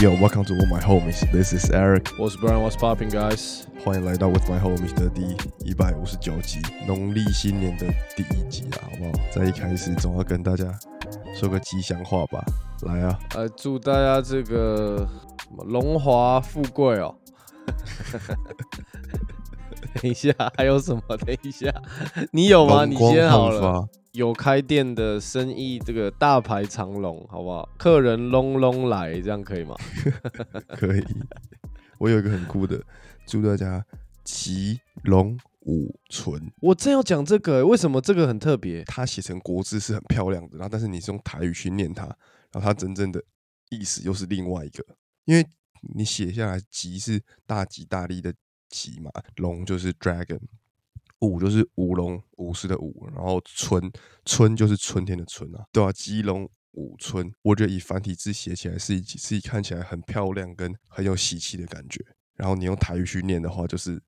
Yo welcome to my homies. This is Eric. What's Brian? What's popping, guys? 欢迎来到 With My Homies 的第一百五十九集，农历新年的第一集啊，好不好？在一开始总要跟大家说个吉祥话吧。来啊，呃，祝大家这个什么荣华富贵哦。等一下，还有什么？等一下，你有吗？你先好了。有开店的生意，这个大排长龙，好不好？客人隆隆来，这样可以吗？可以。我有一个很酷的，祝大家吉龙五存。我正要讲这个，为什么这个很特别？它写成国字是很漂亮的，然后但是你是用台语去念它，然后它真正的意思又是另外一个。因为你写下来吉是大吉大利的吉嘛，龙就是 dragon。五就是舞龙舞狮的舞，然后春春就是春天的春啊，对啊，吉龙五春，我觉得以繁体字写起来是一是看起来很漂亮跟很有喜气的感觉。然后你用台语去念的话，就是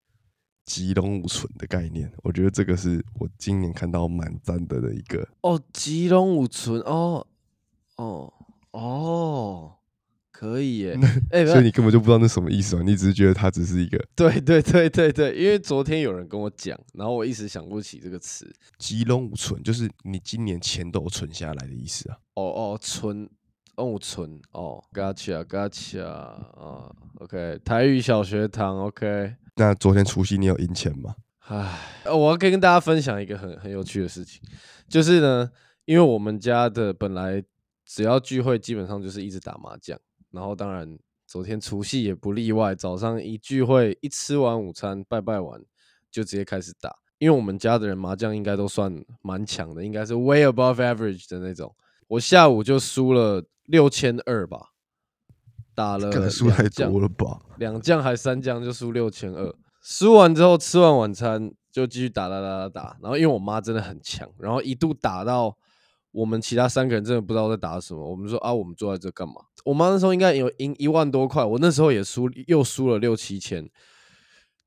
吉龙五春的概念。我觉得这个是我今年看到蛮赞的的一个哦，吉龙五春哦哦哦。可以耶，哎，所以你根本就不知道那什么意思啊？你只是觉得它只是一个……对对对对对，因为昨天有人跟我讲，然后我一时想不起这个词“吉隆五存”，就是你今年钱都存下来的意思啊。哦哦，存哦存哦，gotcha gotcha 啊，OK，台语小学堂，OK。那昨天除夕你有赢钱吗？唉，我要跟大家分享一个很很有趣的事情，就是呢，因为我们家的本来只要聚会，基本上就是一直打麻将。然后当然，昨天除夕也不例外。早上一聚会，一吃完午餐，拜拜完，就直接开始打。因为我们家的人麻将应该都算蛮强的，应该是 way above average 的那种。我下午就输了六千二吧，打了输太多了吧？两将还三将就输六千二。输完之后吃完晚餐就继续打打打打打。然后因为我妈真的很强，然后一度打到。我们其他三个人真的不知道在打什么。我们说啊，我们坐在这干嘛？我妈那时候应该有赢一万多块，我那时候也输，又输了六七千。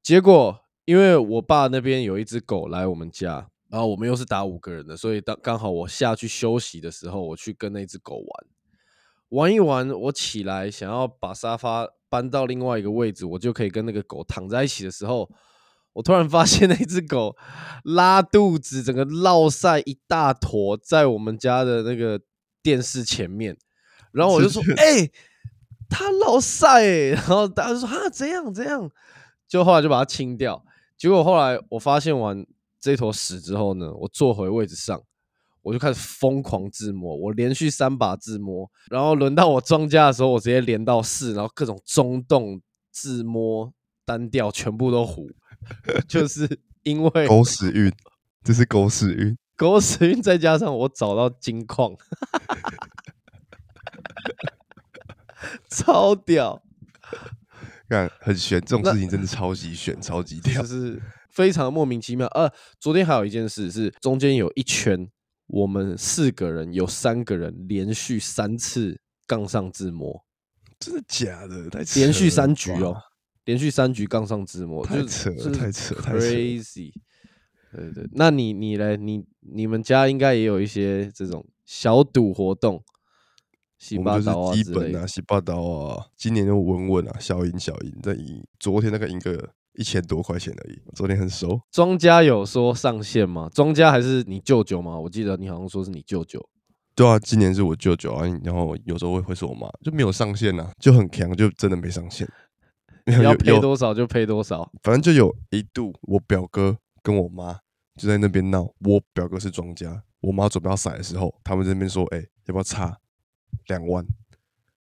结果因为我爸那边有一只狗来我们家，然后我们又是打五个人的，所以当刚好我下去休息的时候，我去跟那只狗玩，玩一玩，我起来想要把沙发搬到另外一个位置，我就可以跟那个狗躺在一起的时候。我突然发现那只狗拉肚子，整个落晒一大坨在我们家的那个电视前面，然后我就说：“哎，他老晒。”然后大家就说：“啊，这样这样。”就后来就把它清掉。结果后来我发现完这坨屎之后呢，我坐回位置上，我就开始疯狂自摸，我连续三把自摸，然后轮到我庄家的时候，我直接连到四，然后各种中洞自摸单调全部都糊。就是因为狗屎运，这是狗屎运，狗屎运再加上我找到金矿，超屌！看很悬，这种事情真的超级悬，超级屌，就是非常莫名其妙。呃，昨天还有一件事是，中间有一圈，我们四个人有三个人连续三次杠上自摸，真的假的？连续三局哦。连续三局杠上自摸，太扯，太扯，太 crazy。对对，那你你来，你你们家应该也有一些这种小赌活动，洗八刀啊基本啊，洗八刀啊。今年就稳稳啊，小赢小赢，再赢。昨天那个赢个一千多块钱而已，昨天很熟。庄家有说上线吗？庄家还是你舅舅吗？我记得你好像说是你舅舅。对啊，今年是我舅舅啊，然后有时候会会是我妈，就没有上线啊，就很强，就真的没上线。要赔多少就赔多少，反正就有一度，我表哥跟我妈就在那边闹。我表哥是庄家，我妈准备要甩的时候，他们这边说：“哎，要不要差两万？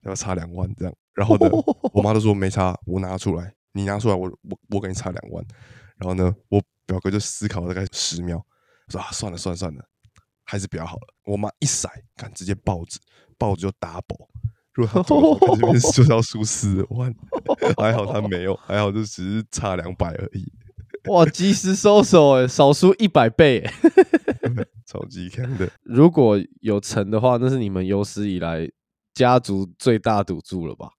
要不要差两万？”这样，然后呢，我妈都说没差，我拿出来，你拿出来，我我我给你差两万。然后呢，我表哥就思考大概十秒，说：“啊，算了算了算了，还是比较好了。”我妈一甩，看直接报纸，报纸就 double。如果他这边就是要输四万，还好他没有，还好就只是差两百而已。哇，及时收手哎，少输一百倍，超级强的。如果有成的话，那是你们有史以来家族最大赌注了吧？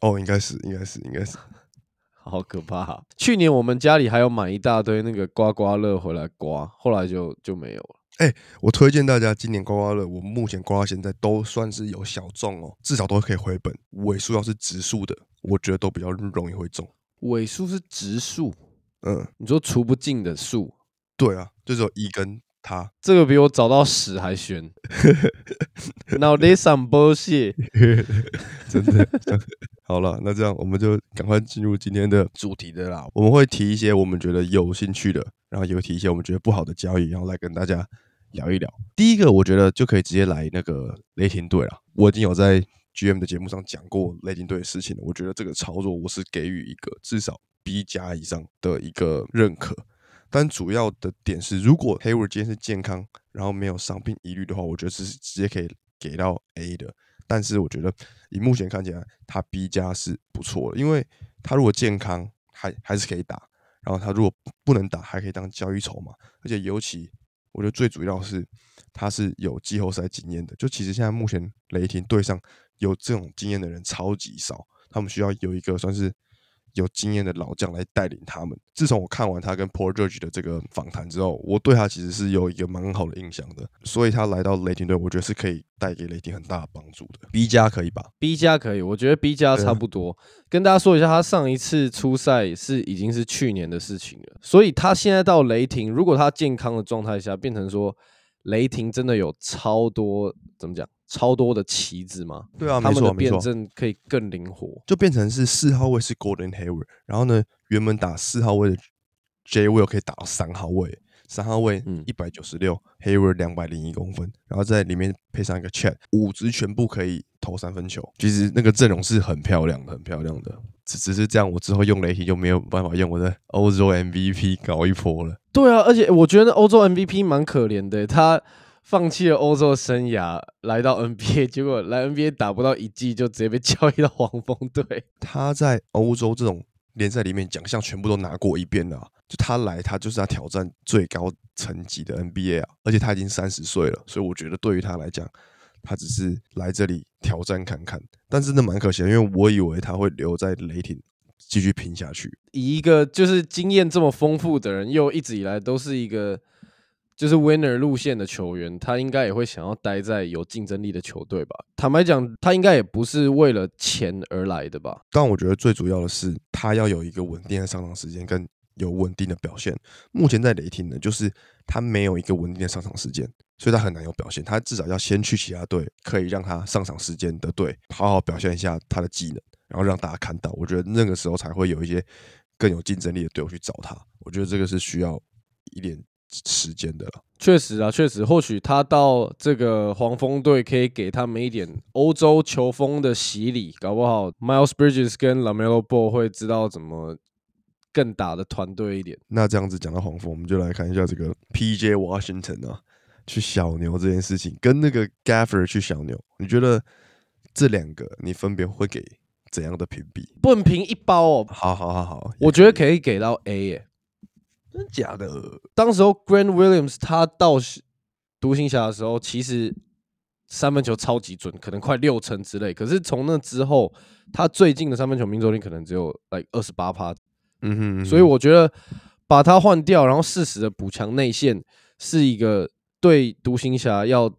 哦，应该是，应该是，应该是。好可怕！去年我们家里还有买一大堆那个刮刮乐回来刮，后来就就没有了。我推荐大家今年刮刮乐，我目前刮到现在都算是有小中哦，至少都可以回本。尾数要是直数的，我觉得都比较容易会中。尾数是直数，嗯，你说除不尽的数，对啊，就只有一跟它。这个比我找到屎还悬。Now this some bullshit。真的。好了，那这样我们就赶快进入今天的主题的啦。我们会提一些我们觉得有兴趣的，然后也会提一些我们觉得不好的交易，然后来跟大家聊一聊。第一个，我觉得就可以直接来那个雷霆队了。我已经有在 GM 的节目上讲过雷霆队的事情了。我觉得这个操作我是给予一个至少 B 加以上的一个认可。但主要的点是，如果 Hayward 今天是健康，然后没有伤病疑虑的话，我觉得是直接可以给到 A 的。但是我觉得以目前看起来，他 B 加是不错的，因为他如果健康还还是可以打，然后他如果不能打，还可以当交易筹码，而且尤其我觉得最主要是他是有季后赛经验的。就其实现在目前雷霆队上有这种经验的人超级少，他们需要有一个算是。有经验的老将来带领他们。自从我看完他跟 Paul George 的这个访谈之后，我对他其实是有一个蛮好的印象的。所以他来到雷霆队，我觉得是可以带给雷霆很大的帮助的。B 加可以吧？B 加可以，我觉得 B 加差不多。跟大家说一下，他上一次出赛是已经是去年的事情了。所以他现在到雷霆，如果他健康的状态下，变成说雷霆真的有超多怎么讲？超多的旗子嘛，对啊，他们的辩证可以更灵活，就变成是四号位是 Golden Hayward，然后呢，原本打四号位的 J Will 可以打到三号位，三号位一百九十六，Hayward 两百零一公分，然后在里面配上一个 Chat，五支全部可以投三分球，其实那个阵容是很漂亮的，很漂亮的，只只是这样，我之后用雷霆就没有办法用我的欧洲 MVP 搞一波了。对啊，而且我觉得欧洲 MVP 蛮可怜的，他。放弃了欧洲生涯，来到 NBA，结果来 NBA 打不到一季，就直接被交易到黄蜂队。他在欧洲这种联赛里面奖项全部都拿过一遍了，就他来，他就是要挑战最高层级的 NBA 啊！而且他已经三十岁了，所以我觉得对于他来讲，他只是来这里挑战看看。但真的蛮可惜的，因为我以为他会留在雷霆继续拼下去。以一个就是经验这么丰富的人，又一直以来都是一个。就是 winner 路线的球员，他应该也会想要待在有竞争力的球队吧。坦白讲，他应该也不是为了钱而来的吧。但我觉得最主要的是，他要有一个稳定的上场时间跟有稳定的表现。目前在雷霆呢，就是他没有一个稳定的上场时间，所以他很难有表现。他至少要先去其他队，可以让他上场时间的队好好表现一下他的技能，然后让大家看到。我觉得那个时候才会有一些更有竞争力的队伍去找他。我觉得这个是需要一点。时间的了，确实啊，确实，或许他到这个黄蜂队可以给他们一点欧洲球风的洗礼，搞不好 Miles Bridges 跟 Lamelo Ball 会知道怎么更打的团队一点。那这样子讲到黄蜂，我们就来看一下这个 PJ Washington 啊，去小牛这件事情，跟那个 Gaffer 去小牛，你觉得这两个你分别会给怎样的评比？不能评一包哦。好好好好，我觉得可以给到 A 耶。真假的？当时候 Grant Williams 他到独行侠的时候，其实三分球超级准，可能快六成之类。可是从那之后，他最近的三分球命中率可能只有 like 二十八趴。嗯哼，所以我觉得把他换掉，然后适时的补强内线，是一个对独行侠要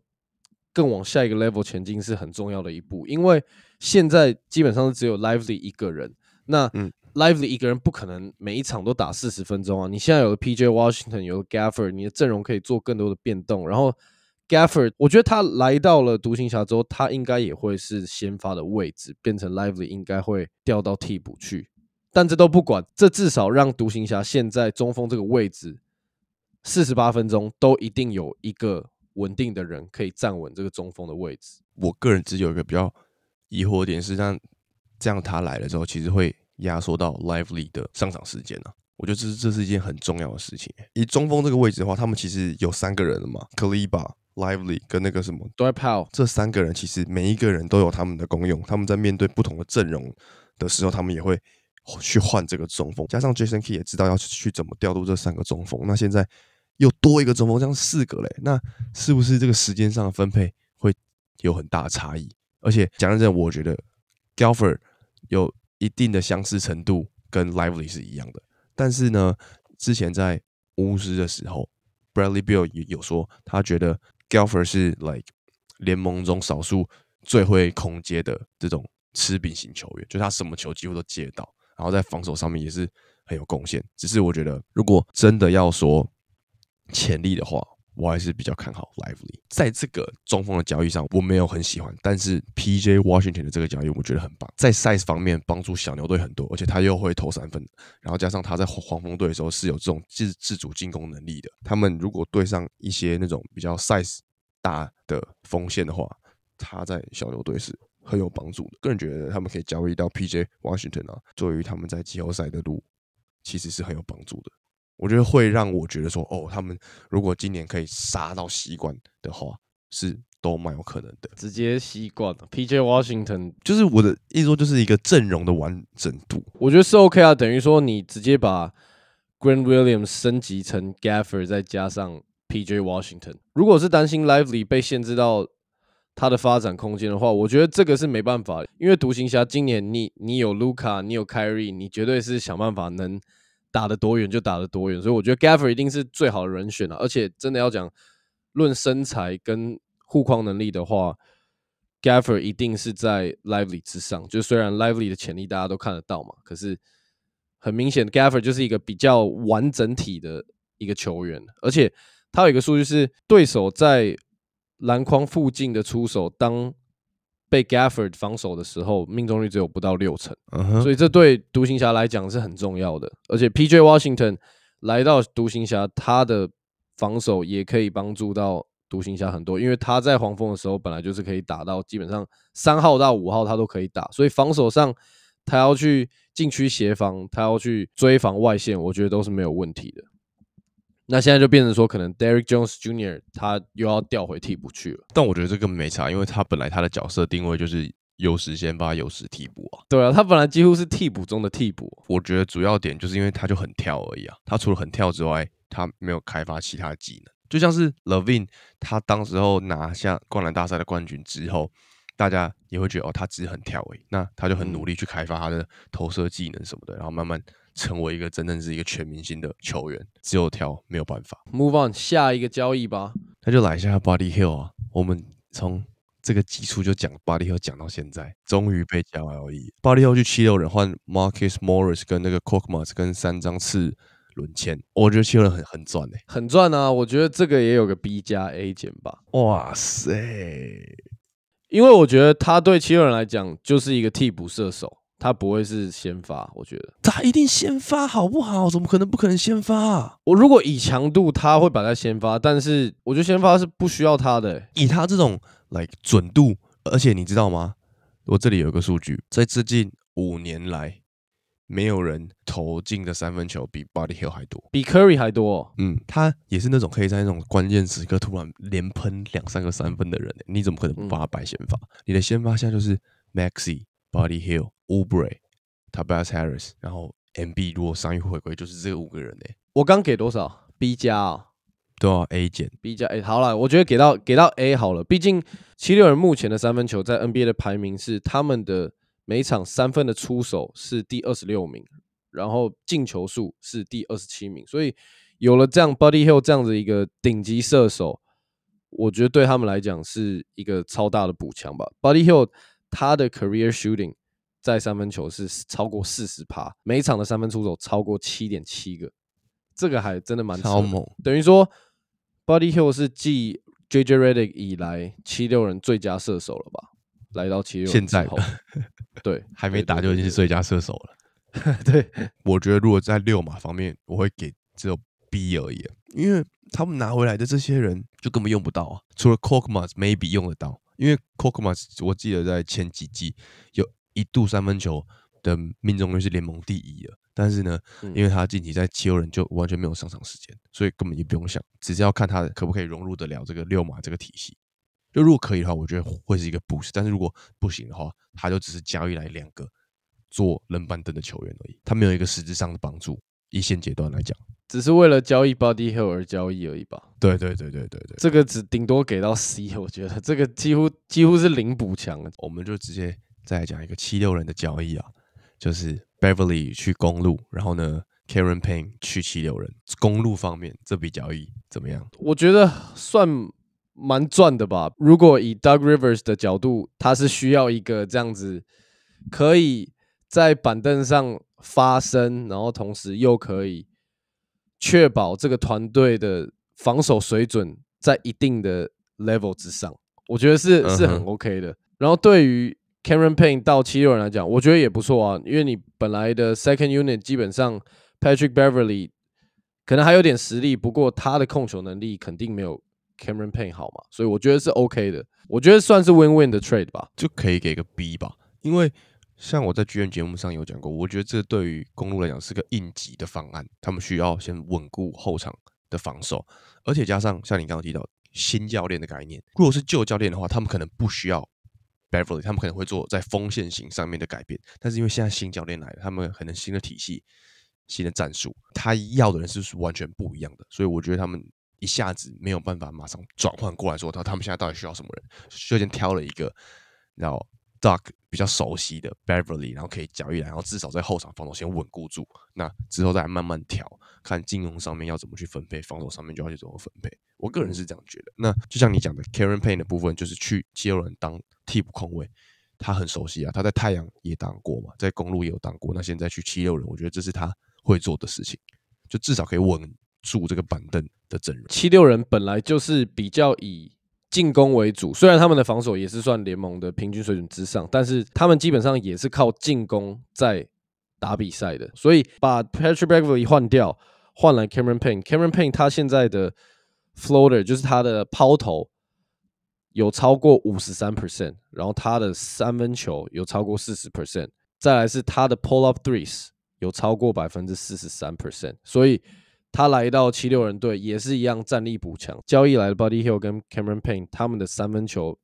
更往下一个 level 前进是很重要的一步。因为现在基本上是只有 Lively 一个人，那嗯。Lively 一个人不可能每一场都打四十分钟啊！你现在有了 PJ Washington，有了 Gaffer，你的阵容可以做更多的变动。然后 Gaffer，我觉得他来到了独行侠之后，他应该也会是先发的位置，变成 Lively 应该会调到替补去。但这都不管，这至少让独行侠现在中锋这个位置四十八分钟都一定有一个稳定的人可以站稳这个中锋的位置。我个人只有一个比较疑惑点是，让这样他来了之后，其实会。压缩到 Lively 的上场时间呢？我觉得这是这是一件很重要的事情。以中锋这个位置的话，他们其实有三个人了嘛 k a l i b a Lively 跟那个什么 d w y Powell，这三个人其实每一个人都有他们的功用。他们在面对不同的阵容的时候，他们也会去换这个中锋。加上 Jason Key 也知道要去怎么调度这三个中锋。那现在又多一个中锋，这样四个嘞，那是不是这个时间上的分配会有很大的差异？而且讲认真，我觉得 Galfer 有。一定的相似程度跟 Lively 是一样的，但是呢，之前在巫师的时候 Bradley Bill 有说，他觉得 Gelfer 是 like 联盟中少数最会空接的这种吃饼型球员，就他什么球几乎都接到，然后在防守上面也是很有贡献。只是我觉得，如果真的要说潜力的话，我还是比较看好 Lively。在这个中锋的交易上，我没有很喜欢，但是 PJ Washington 的这个交易我觉得很棒，在 size 方面帮助小牛队很多，而且他又会投三分，然后加上他在黄蜂队的时候是有这种自自主进攻能力的。他们如果对上一些那种比较 size 大的锋线的话，他在小牛队是很有帮助的。个人觉得他们可以交易到 PJ Washington 啊，作为他们在季后赛的路其实是很有帮助的。我觉得会让我觉得说，哦，他们如果今年可以杀到习惯的话，是都蛮有可能的。直接习惯了。P.J. Washington 就是我的意思说，就是一个阵容的完整度。我觉得是 OK 啊，等于说你直接把 Grant Williams 升级成 Gaffer，再加上 P.J. Washington。如果是担心 Lively 被限制到他的发展空间的话，我觉得这个是没办法，因为独行侠今年你你有 Luca，你有 Kyrie，你绝对是想办法能。打得多远就打得多远，所以我觉得 Gaffer 一定是最好的人选了。而且真的要讲论身材跟护框能力的话，Gaffer 一定是在 Lively 之上。就虽然 Lively 的潜力大家都看得到嘛，可是很明显 Gaffer 就是一个比较完整体的一个球员。而且他有一个数据是，对手在篮筐附近的出手，当被 Gafford 防守的时候，命中率只有不到六成，所以这对独行侠来讲是很重要的。而且 P.J. Washington 来到独行侠，他的防守也可以帮助到独行侠很多，因为他在黄蜂的时候本来就是可以打到基本上三号到五号他都可以打，所以防守上他要去禁区协防，他要去追防外线，我觉得都是没有问题的。那现在就变成说，可能 Derek Jones Jr. 他又要调回替补去了。但我觉得这个没差，因为他本来他的角色定位就是有时先发，有时替补啊。对啊，他本来几乎是替补中的替补。我觉得主要点就是因为他就很跳而已啊。他除了很跳之外，他没有开发其他技能。就像是 Levine，他当时候拿下灌篮大赛的冠军之后，大家也会觉得哦，他只是很跳而已。那他就很努力去开发他的投射技能什么的，然后慢慢。成为一个真正是一个全明星的球员，只有挑没有办法。Move on，下一个交易吧。那就来一下 Body Hill 啊。我们从这个基础就讲 Body Hill 讲到现在，终于被交易。Body Hill 去七六人换 Marcus Morris 跟那个 c o k m a s 跟三张次轮签，我觉得七六人很很赚诶，很赚啊。我觉得这个也有个 B 加 A 减吧。哇塞！因为我觉得他对七六人来讲就是一个替补射手。他不会是先发，我觉得他一定先发，好不好？怎么可能不可能先发？我如果以强度，他会把他先发，但是我觉得先发是不需要他的。以他这种来准度，而且你知道吗？我这里有一个数据，在最近五年来，没有人投进的三分球比 Body Hill 还多，比 Curry 还多。嗯，他也是那种可以在那种关键时刻突然连喷两三个三分的人。你怎么可能不把他摆先发？你的先发现在就是 Maxi Body Hill。Ubre、Tobias Harris，然后 MB 如果上一回归就是这五个人呢？我刚给多少？B 加啊？对啊，A 减 B 加 A。好了，我觉得给到给到 A 好了。毕竟七六人目前的三分球在 NBA 的排名是他们的每场三分的出手是第二十六名，然后进球数是第二十七名。所以有了这样 Buddy Hill 这样的一个顶级射手，我觉得对他们来讲是一个超大的补强吧。Buddy Hill 他的 career shooting。在三分球是超过四十趴，每场的三分出手超过七点七个，这个还真的蛮超猛。等于说，Body Hill 是继 JJ Redick 以来七六人最佳射手了吧？来到七六现在对，还没打就已经是最佳射手了。对，我觉得如果在六码方面，我会给只有 B 而已，因为他们拿回来的这些人就根本用不到啊。除了 c o k m a s maybe 用得到，因为 c o k m a s 我记得在前几季有。一度三分球的命中率是联盟第一的，但是呢，因为他近期在七六人就完全没有上场时间，所以根本就不用想，只是要看他可不可以融入得了这个六马这个体系。就如果可以的话，我觉得会是一个 boost；但是如果不行的话，他就只是交易来两个做冷板凳的球员而已，他没有一个实质上的帮助。一线阶段来讲，只是为了交易 Body Hill 而交易而已吧？对对对对对对，这个只顶多给到 C，我觉得这个几乎几乎是零补强了，我们就直接。再来讲一个七六人的交易啊，就是 Beverly 去公路，然后呢 Karen Payne 去七六人，公路方面这笔交易怎么样？我觉得算蛮赚的吧。如果以 Doug Rivers 的角度，他是需要一个这样子可以在板凳上发声，然后同时又可以确保这个团队的防守水准在一定的 level 之上，我觉得是是很 OK 的。然后对于 Cameron Payne 到七六人来讲，我觉得也不错啊，因为你本来的 second unit 基本上 Patrick Beverly 可能还有点实力，不过他的控球能力肯定没有 Cameron Payne 好嘛，所以我觉得是 OK 的，我觉得算是 win-win 的 trade 吧。就可以给个 B 吧，因为像我在剧院节目上有讲过，我觉得这对于公路来讲是个应急的方案，他们需要先稳固后场的防守，而且加上像你刚刚提到新教练的概念，如果是旧教练的话，他们可能不需要 Beverly，他们可能会做在锋线型上面的改变，但是因为现在新教练来了，他们可能新的体系、新的战术，他要的人是完全不一样的，所以我觉得他们。一下子没有办法马上转换过来说，他他们现在到底需要什么人，就先挑了一个，然后 Doug 比较熟悉的 Beverly，然后可以交易来，然后至少在后场防守先稳固住，那之后再慢慢调，看进攻上面要怎么去分配，防守上面就要去怎么分配。我个人是这样觉得。那就像你讲的，Karen Payne 的部分就是去七六人当替补控卫，他很熟悉啊，他在太阳也当过嘛，在公路也有当过，那现在去七六人，我觉得这是他会做的事情，就至少可以稳住这个板凳的阵容。七六人本来就是比较以进攻为主，虽然他们的防守也是算联盟的平均水准之上，但是他们基本上也是靠进攻在打比赛的。所以把 Patrick Beverly 换掉，换来 Cameron Payne，Cameron Payne 他现在的 floater 就是他的抛投有超过五十三 percent，然后他的三分球有超过四十 percent，再来是他的 pull up threes 有超过百分之四十三 percent，所以。他来到七六人队也是一样战力补强，交易来的 Buddy Hill 跟 Cameron Payne，他们的三分球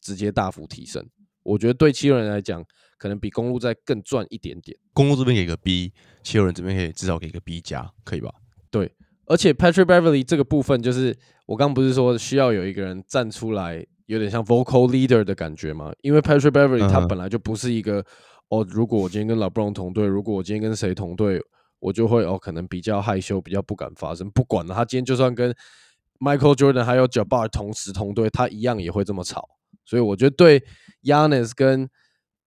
直接大幅提升。我觉得对七六人来讲，可能比公路再更赚一点点。公路这边给个 B，七六人这边可以至少给个 B 加，可以吧？对，而且 Patrick Beverly 这个部分，就是我刚不是说需要有一个人站出来，有点像 vocal leader 的感觉吗？因为 Patrick Beverly 他本来就不是一个、哦，如果我今天跟 LeBron 同队，如果我今天跟谁同队。我就会哦，可能比较害羞，比较不敢发声。不管了，他今天就算跟 Michael Jordan 还有 Jabbar 同时同队，他一样也会这么吵。所以我觉得对 Yanis 跟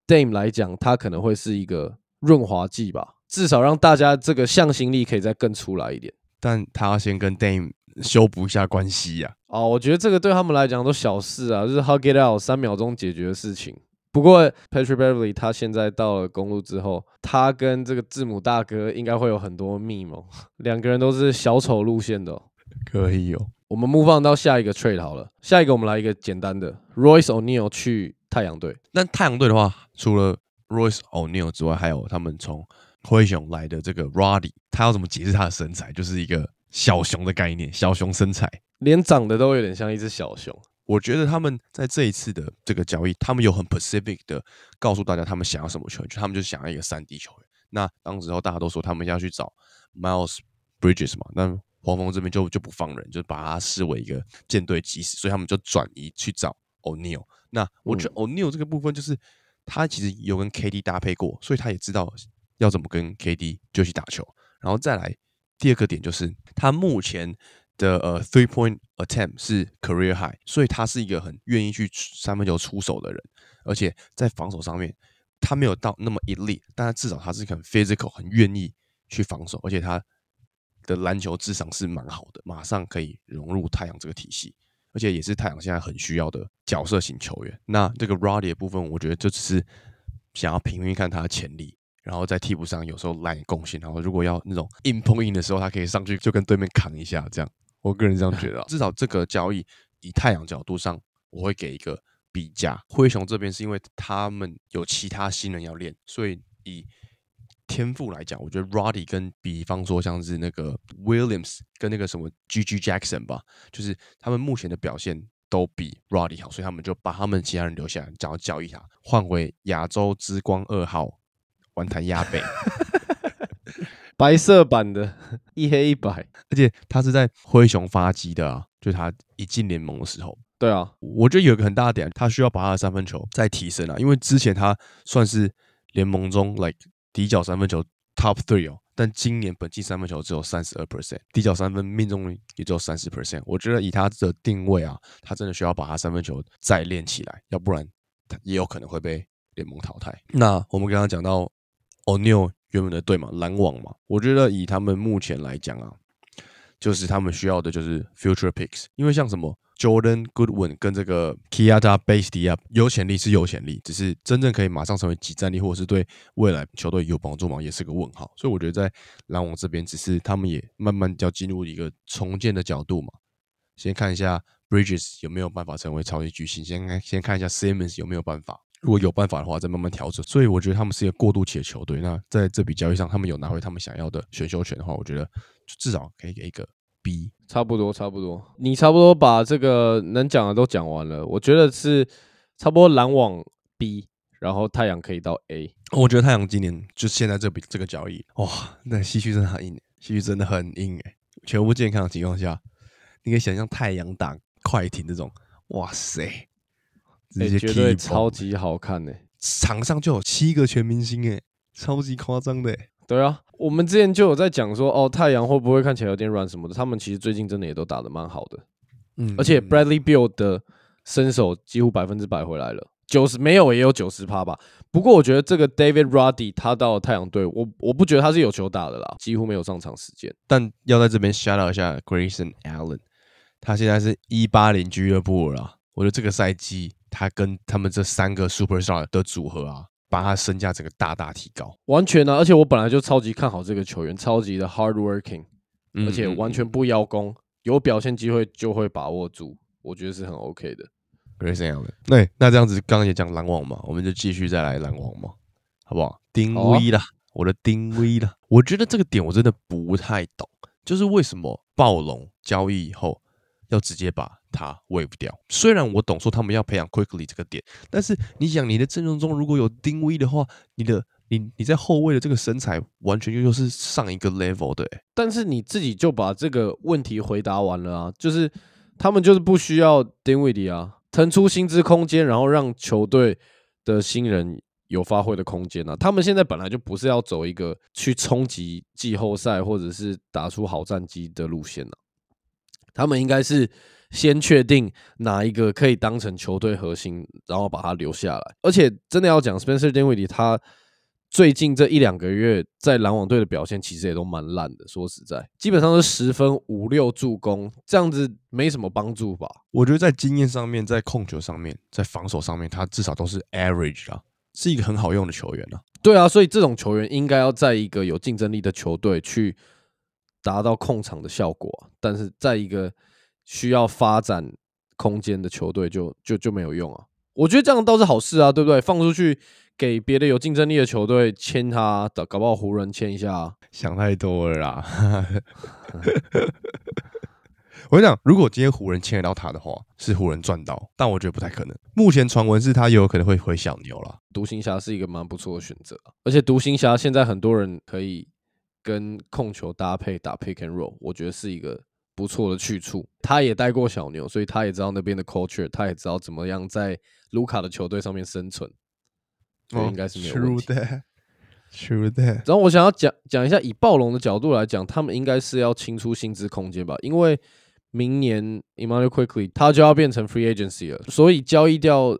Dame 来讲，他可能会是一个润滑剂吧，至少让大家这个向心力可以再更出来一点。但他要先跟 Dame 修补一下关系呀、哦，我觉得这个对他们来讲都小事啊，就是 hug it out 三秒钟解决的事情。不过 Patrick Beverly 他现在到了公路之后，他跟这个字母大哥应该会有很多密谋，两个人都是小丑路线的、哦。可以哦。我们 move on 到下一个 trade 好了，下一个我们来一个简单的，Royce O'Neal 去太阳队。那太阳队的话，除了 Royce O'Neal 之外，还有他们从灰熊来的这个 Roddy，他要怎么解释他的身材？就是一个小熊的概念，小熊身材。连长得都有点像一只小熊。我觉得他们在这一次的这个交易，他们有很 Pacific 的告诉大家他们想要什么球员，就他们就想要一个三 D 球员。那当时候大家都说他们要去找 Miles Bridges 嘛，那黄蜂这边就就不放人，就把他视为一个舰队基石，所以他们就转移去找 O'Neal。那我觉得 O'Neal 这个部分就是他其实有跟 KD 搭配过，所以他也知道要怎么跟 KD 就去打球。然后再来第二个点就是他目前。的呃 three point attempt 是 career high，所以他是一个很愿意去三分球出手的人，而且在防守上面他没有到那么严厉但他至少他是很 physical，很愿意去防守，而且他的篮球智商是蛮好的，马上可以融入太阳这个体系，而且也是太阳现在很需要的角色型球员。那这个 Roddy 的部分，我觉得就只是想要平均看他的潜力。然后在替补上有时候来贡献，然后如果要那种硬碰硬的时候，他可以上去就跟对面扛一下，这样。我个人这样觉得、至少这个交易以太阳角度上，我会给一个 B 加。灰熊这边是因为他们有其他新人要练，所以以天赋来讲，我觉得 Roddy 跟比方说像是那个 Williams 跟那个什么 GG Jackson 吧，就是他们目前的表现都比 Roddy 好，所以他们就把他们其他人留下来，想要交易他，换回亚洲之光二号玩台亚北。白色版的，一黑一白，而且他是在灰熊发迹的啊，就是他一进联盟的时候，对啊，我觉得有一个很大的点，他需要把他的三分球再提升啊，因为之前他算是联盟中 like 底角三分球 top three 哦，但今年本季三分球只有三十二 percent，底角三分命中率也只有三十 percent。我觉得以他的定位啊，他真的需要把他三分球再练起来，要不然他也有可能会被联盟淘汰。那我们刚刚讲到 O'Neal 原本的队嘛，篮网嘛，我觉得以他们目前来讲啊，就是他们需要的就是 future picks，因为像什么 Jordan Goodwin 跟这个 Kiata Base D Up 有潜力是有潜力，只是真正可以马上成为集战力，或者是对未来球队有帮助嘛？也是个问号。所以我觉得在篮网这边，只是他们也慢慢要进入一个重建的角度嘛。先看一下 Bridges 有没有办法成为超级巨星，先看先看一下 Simmons 有没有办法。如果有办法的话，再慢慢调整。所以我觉得他们是一个过渡期的球队。那在这笔交易上，他们有拿回他们想要的选秀权的话，我觉得至少可以给一个 B。差不多，差不多。你差不多把这个能讲的都讲完了。我觉得是差不多篮网 B，然后太阳可以到 A。我觉得太阳今年就现在这笔这个交易，哇，那西区真的很硬，西区真的很硬哎。全部健康的情况下，你可以想象太阳打快艇这种，哇塞！直接绝对超级好看呢，场上就有七个全明星哎，超级夸张的。对啊，我们之前就有在讲说，哦，太阳会不会看起来有点软什么的？他们其实最近真的也都打得蛮好的，嗯，而且 Bradley Beal 的身手几乎百分之百回来了，九十没有也有九十趴吧。不过我觉得这个 David Roddy 他到太阳队，我我不觉得他是有球打的啦，几乎没有上场时间。但要在这边 shout out 一下 Grayson Allen，他现在是一八零俱乐部了，我觉得这个赛季。他跟他们这三个 superstar 的组合啊，把他身价整个大大提高，完全啊！而且我本来就超级看好这个球员，超级的 hardworking，而且完全不邀功，有表现机会就会把握住，我觉得是很 OK 的。Grayson Allen，对，那这样子刚刚也讲篮网嘛，我们就继续再来篮网嘛，好不好？丁威啦，我的丁威啦，我觉得这个点我真的不太懂，就是为什么暴龙交易以后要直接把。他 wave 掉，虽然我懂说他们要培养 quickly 这个点，但是你想你的阵容中如果有丁威的话，你的你你在后卫的这个身材完全又又是上一个 level 的。但是你自己就把这个问题回答完了啊，就是他们就是不需要丁威的啊，腾出薪资空间，然后让球队的新人有发挥的空间啊。他们现在本来就不是要走一个去冲击季后赛或者是打出好战绩的路线了，他们应该是。先确定哪一个可以当成球队核心，然后把他留下来。而且真的要讲，Spencer Dinwiddie，他最近这一两个月在篮网队的表现其实也都蛮烂的。说实在，基本上是十分五六助攻，这样子没什么帮助吧？我觉得在经验上面，在控球上面，在防守上面，他至少都是 average 啊，是一个很好用的球员啊。对啊，所以这种球员应该要在一个有竞争力的球队去达到控场的效果，但是在一个需要发展空间的球队就就就没有用啊！我觉得这样倒是好事啊，对不对？放出去给别的有竞争力的球队签他，的搞不好湖人签一下。想太多了啦！我跟你讲，如果今天湖人签得到他的话，是湖人赚到，但我觉得不太可能。目前传闻是他有可能会回小牛了。独行侠是一个蛮不错的选择，而且独行侠现在很多人可以跟控球搭配打 pick and roll，我觉得是一个。不错的去处，他也带过小牛，所以他也知道那边的 culture，他也知道怎么样在卢卡的球队上面生存，应该是没有问题。True that。然后我想要讲讲一下，以暴龙的角度来讲，他们应该是要清出薪资空间吧，因为明年 Emmanuel Quickly 他就要变成 free agency 了，所以交易掉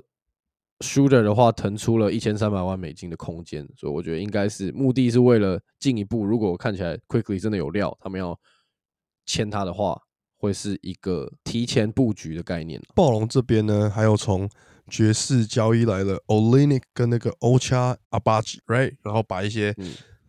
Shooter 的话，腾出了一千三百万美金的空间，所以我觉得应该是目的是为了进一步，如果看起来 Quickly 真的有料，他们要。签他的话，会是一个提前布局的概念。暴龙这边呢，还有从爵士交易来了 Olinic 跟那个 Ocha Abaji，right，然后把一些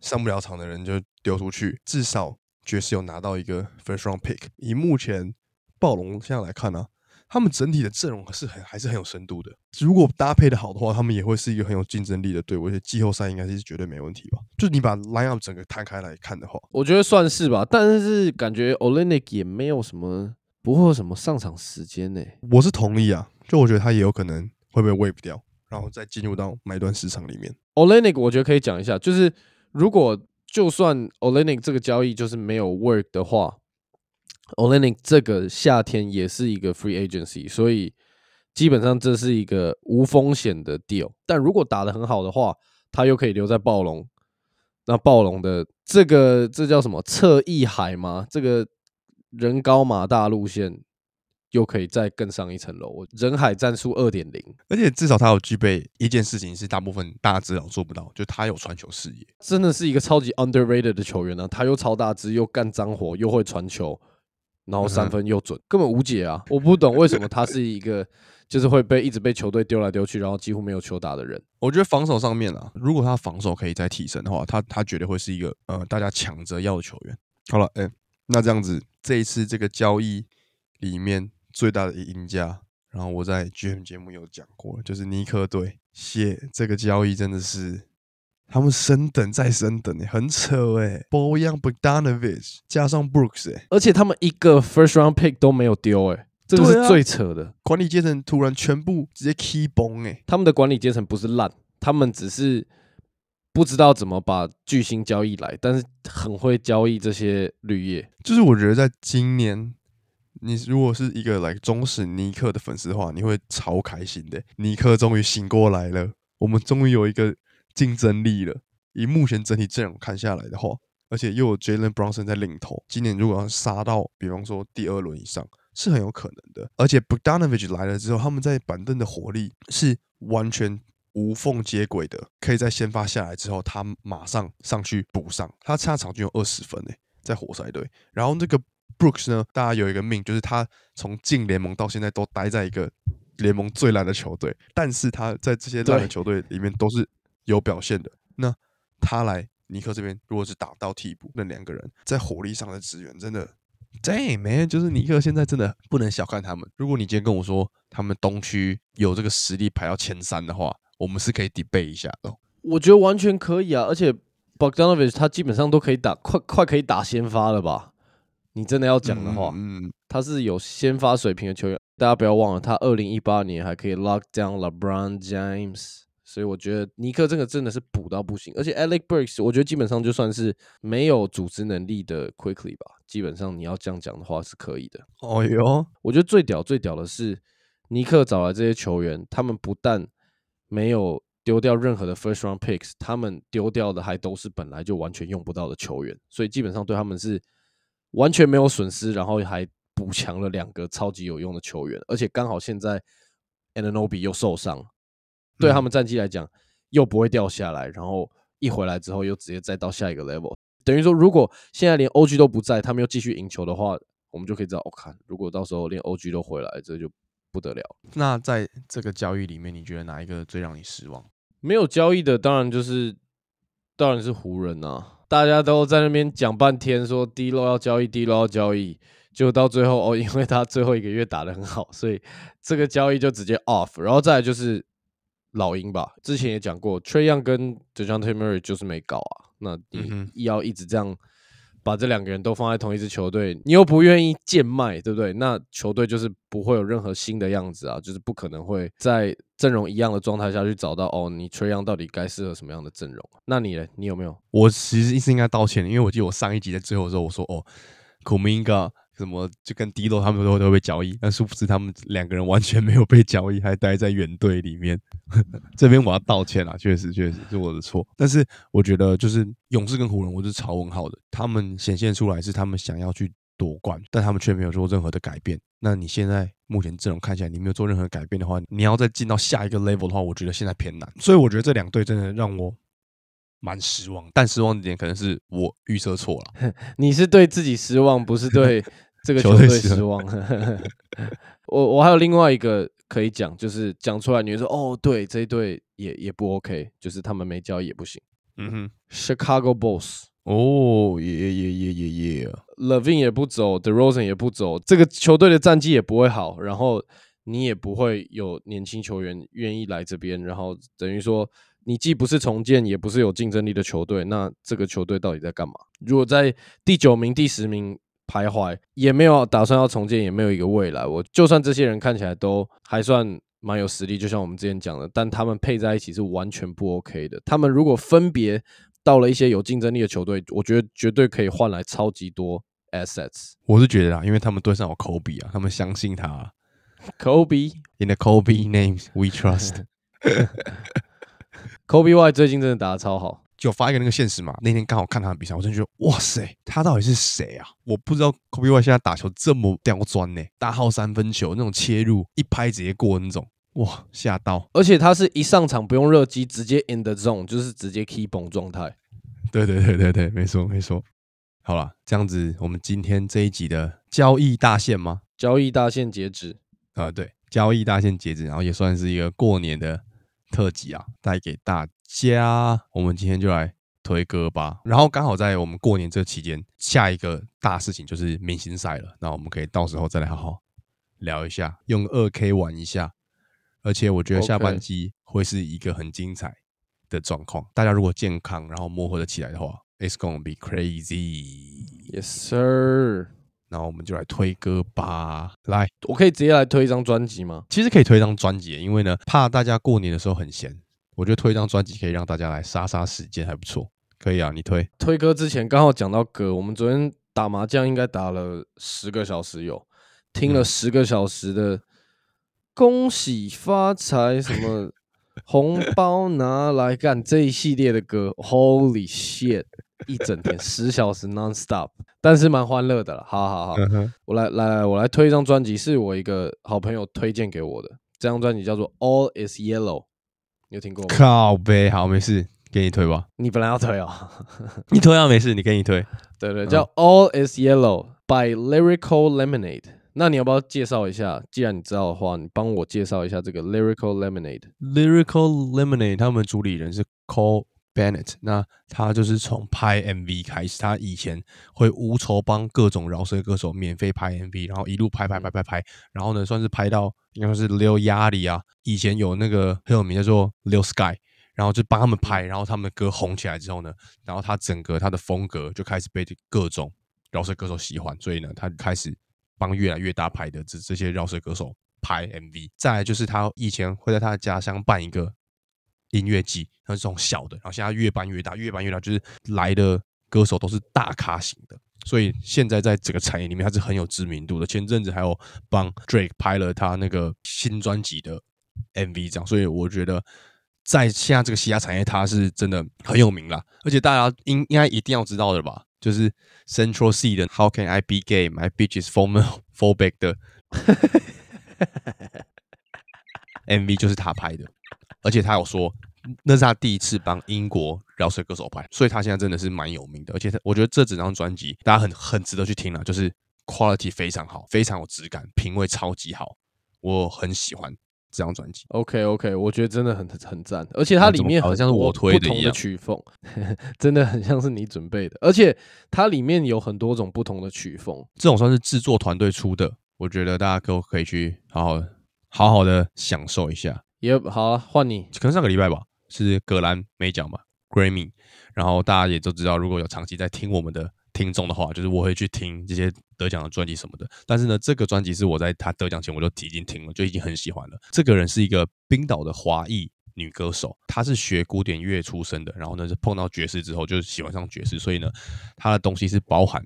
上不了场的人就丢出去，至少爵士有拿到一个 first round pick。以目前暴龙现在来看呢。他们整体的阵容是很还是很有深度的。如果搭配的好的话，他们也会是一个很有竞争力的队伍。而且季后赛应该是绝对没问题吧？就你把 lineup 整个摊开来看的话，我觉得算是吧。但是感觉 Olenek 也没有什么不会有什么上场时间呢。我是同意啊，就我觉得他也有可能会被 wave 掉，然后再进入到买断市场里面。Olenek 我觉得可以讲一下，就是如果就算 Olenek 这个交易就是没有 work 的话。Olenek 这个夏天也是一个 free agency，所以基本上这是一个无风险的 deal。但如果打得很好的话，他又可以留在暴龙，那暴龙的这个这叫什么侧翼海吗？这个人高马大路线又可以再更上一层楼。人海战术二点零，而且至少他有具备一件事情是大部分大家知道做不到，就他有传球视野。真的是一个超级 underrated 的球员呢、他又超大只，又干脏活，又会传球，然后三分又准，根本无解啊！我不懂为什么他是一个就是会被一直被球队丢来丢去，然后几乎没有球打的人。我觉得防守上面啊，如果他防守可以再提升的话，他他绝对会是一个呃大家抢着要的球员。好了，哎、那这样子这一次这个交易里面最大的赢家，然后我在 GM 节目有讲过，就是尼克队。谢这个交易真的是他们升等再升等、欸，很扯哎、欸。Bojan Bogdanovic 加上 Brooks 哎、而且他们一个 first round pick 都没有丢，哎，这个是最扯的。管理阶层突然全部直接 key 崩哎、他们的管理阶层不是烂，他们只是不知道怎么把巨星交易来，但是很会交易这些绿叶。就是我觉得在今年，你如果是一个来忠实尼克的粉丝的话，你会超开心的。尼克终于醒过来了，我们终于有一个竞争力了。以目前整体阵容看下来的话，而且又有 Jalen Brunson 在领头，今年如果要杀到，比方说第二轮以上，是很有可能的。而且 Bogdanovich 来了之后，他们在板凳的火力是完全无缝接轨的，可以在先发下来之后，他马上上去补上。他下场均有二十分诶，在活塞队。然后这个 Brooks 呢，大家有一个命，就是他从进联盟到现在都待在一个联盟最烂的球队，但是他在这些烂的球队里面都是有表现的。那他来尼克这边，如果是打到替补，那两个人在火力上的支援真的。Damn man，就是尼克现在真的不能小看他们。如果你今天跟我说他们东区有这个实力排到前三的话，我们是可以 debate 一下的哦。我觉得完全可以啊，而且 Bogdanovich 他基本上都可以打，快快可以打先发了吧？你真的要讲的话，嗯，嗯他是有先发水平的球员。大家不要忘了，他二零一八年还可以 lock down LeBron James，所以我觉得尼克这个真的是补到不行。而且 Alec Burks，我觉得基本上就算是没有组织能力的 Quickly 吧，基本上你要这样讲的话是可以的。哦哟，我觉得最屌最屌的是，尼克找来这些球员，他们不但没有丢掉任何的 first round picks，他们丢掉的还都是本来就完全用不到的球员，所以基本上对他们是完全没有损失，然后还补强了两个超级有用的球员，而且刚好现在 Ananobi 又受伤，对他嗯们战绩来讲又不会掉下来，然后一回来之后又直接再到下一个 level，等于说如果现在连 OG 都不在，他们又继续赢球的话，我们就可以知道，我、看如果到时候连 OG 都回来，这就不得了。那在这个交易里面，你觉得哪一个最让你失望？没有交易的，当然就是当然是湖人啊！大家都在那边讲半天，说 D 漏要交易，D 漏要交易，结果到最后哦，因为他最后一个月打得很好，所以这个交易就直接 off。然后再来就是老鹰吧，之前也讲过，Trey Young 跟 Dejounte Murray 就是没搞啊。那你要一直这样把这两个人都放在同一支球队，你又不愿意贱卖，对不对？那球队就是不会有任何新的样子啊，就是不可能会在阵容一样的状态下去找到哦，你 Trey Young 到底该适合什么样的阵容？那你呢？你有没有？我其实是应该道歉的，因为我记得我上一集在最后的时候我说哦 n g a 什么就跟 D 洛他们都都被交易，但殊不知他们两个人完全没有被交易，还待在原队里面。这边我要道歉啊，确实确实是我的错。但是我觉得就是勇士跟湖人，我是超问号的，他们显现出来是他们想要去夺冠，但他们却没有做任何的改变。那你现在目前阵容看起来，你没有做任何改变的话，你要再进到下一个 level 的话，我觉得现在偏难。所以我觉得这两队真的让我蛮失望，但失望的点可能是我预测错了。你是对自己失望，不是对这个球球队队失失望。我我还有另外一个可以讲，就是讲出来你会说哦，对，这一队也也不 OK，就是他们没交易也不行。嗯哼，Chicago Bulls。哦，耶耶耶耶耶耶，Levine 也不走，DeRozan 也不走，这个球队的战绩也不会好，然后你也不会有年轻球员愿意来这边，然后等于说你既不是重建，也不是有竞争力的球队，那这个球队到底在干嘛？如果在第九名、第十名徘徊，也没有打算要重建，也没有一个未来。我就算这些人看起来都还算蛮有实力，就像我们之前讲的，但他们配在一起是完全不 OK 的。他们如果分别到了一些有竞争力的球队，我觉得绝对可以换来超级多 assets。我是觉得啦，因为他们队上有 Kobe 啊，他们相信他啊。Kobe In the Kobe names we trust。Kobe Y 最近真的打的超好，就发一个那个现实嘛。那天刚好看他的比赛，我真的觉得哇塞，他到底是谁啊？我不知道 Kobe White 现在打球这么刁钻呢，大号三分球那种切入一拍直接过那种，哇，吓到！而且他是一上场不用热机，直接 in the zone，就是直接 keep on 状态。对对对对对，没错没错。好了，这样子我们今天这一集的交易大限吗？交易大限截止啊，对，交易大限截止，然后也算是一个过年的特辑啊，带给大家。我们今天就来推歌吧。然后刚好在我们过年这期间，下一个大事情就是明星赛了。那我们可以到时候再来好好聊一下，用二 K 玩一下。而且我觉得下半季会是一个很精彩的状况。大家如果健康，然后磨合的起来的话，It's gonna be crazy. Yes, sir. 那我们就来推歌吧。来，我可以直接来推一张专辑吗？其实可以推一张专辑，因为呢，怕大家过年的时候很闲，我觉得推一张专辑可以让大家来杀杀时间，还不错。可以啊，你推。推歌之前刚好讲到歌，我们昨天打麻将应该打了十个小时，有听了十个小时的恭喜发财什么红包拿来干这一系列的歌，Holy shit！一整天十小时 non stop，但是蛮欢乐的了。好好好，我来来来，我来推一张专辑，是我一个好朋友推荐给我的。这张专辑叫做《All Is Yellow》，你有听过吗？靠呗，好，没事，给你推吧。你本来要推哦，你推啊，没事，你给你推。对对，叫《All Is Yellow》by Lyrical Lemonade。那你要不要介绍一下？既然你知道的话，你帮我介绍一下这个 Lyrical Lemonade。Lyrical Lemonade，他们主理人是 Cole。Bennett，那他就是从拍 MV 开始，他以前会无酬帮各种饶舌歌手免费拍 MV，然后一路拍拍拍拍拍，然后呢，算是拍到应该说是 Lil Yachty 啊，以前有那个很有名叫做 Lil Sky，然后就帮他们拍，然后他们的歌红起来之后呢，然后他整个他的风格就开始被各种饶舌歌手喜欢，所以呢，他开始帮越来越大牌的这这些饶舌歌手拍 MV。再来就是他以前会在他的家乡办一个。音乐季，像这种小的，然后现在越办越大，越办越大，就是来的歌手都是大咖型的，所以现在在整个产业里面，他是很有知名度的。前阵子还有帮 Drake 拍了他那个新专辑的 MV，这样，所以我觉得在现在这个嘻哈产业，他是真的很有名啦。而且大家应应该一定要知道的吧，就是 Central C 的 How Can I Be Gay My Bitch Is Phobic 的 MV 就是他拍的。而且他有说，那是他第一次帮英国饶舌歌手拍，所以他现在真的是蛮有名的。而且他，我觉得这整张专辑大家很很值得去听了，就是 quality 非常好，非常有质感，品味超级好，我很喜欢这张专辑。OK OK，我觉得真的很很赞，而且它里面好像是我推的一样，曲风 真的很像是你准备的，而且它里面有很多种不同的曲风，这种算是制作团队出的，我觉得大家都可以去好好好好的享受一下。也好了，换你。可能上个礼拜吧，是格兰美奖嘛，Grammy。然后大家也都知道，如果有长期在听我们的听众的话，就是我会去听这些得奖的专辑什么的。但是呢，这个专辑是我在他得奖前我就已经听了，就已经很喜欢了。这个人是一个冰岛的华裔女歌手，她是学古典乐出身的，然后呢，是碰到爵士之后就喜欢上爵士，所以呢，她的东西是包含。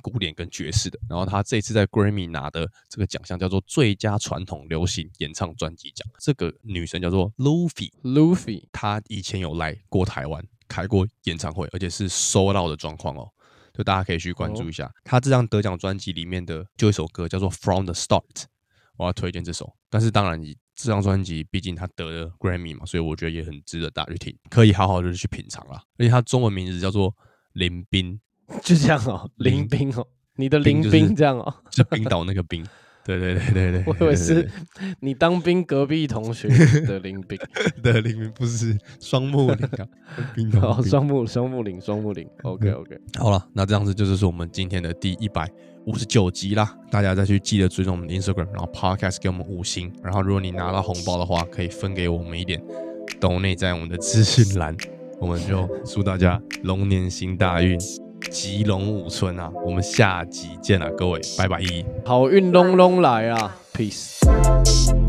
古典跟爵士的，然后他这次在 Grammy 拿的这个奖项叫做最佳传统流行演唱专辑奖。这个女生叫做 Luffy，Luffy，她以前有来过台湾开过演唱会，而且是收到的状况哦，就大家可以去关注一下。她这张得奖专辑里面的就一首歌叫做 From the Start，我要推荐这首。但是当然，你这张专辑毕竟他得了 Grammy 嘛，所以我觉得也很值得大家去听，可以好好的去品尝啦。而且它中文名字叫做林斌。就这样哦，林冰哦，你的林冰这样哦，是冰岛那个冰，对对对对对，我以为是你当兵隔壁同学的林冰。的林冰，不是双木林啊，冰岛双木双木林双木林，OK OK，好了，那这样子就是我们今天的第一百五十九集啦，大家再去记得追踪我们的 Instagram，然后 Podcast 给我们五星，然后如果你拿到红包的话，可以分给我们一点，都内在我们的资讯栏，我们就祝大家龙年行大运。吉隆五村啊，我们下集见了，各位，拜拜！好运隆隆来啊，peace。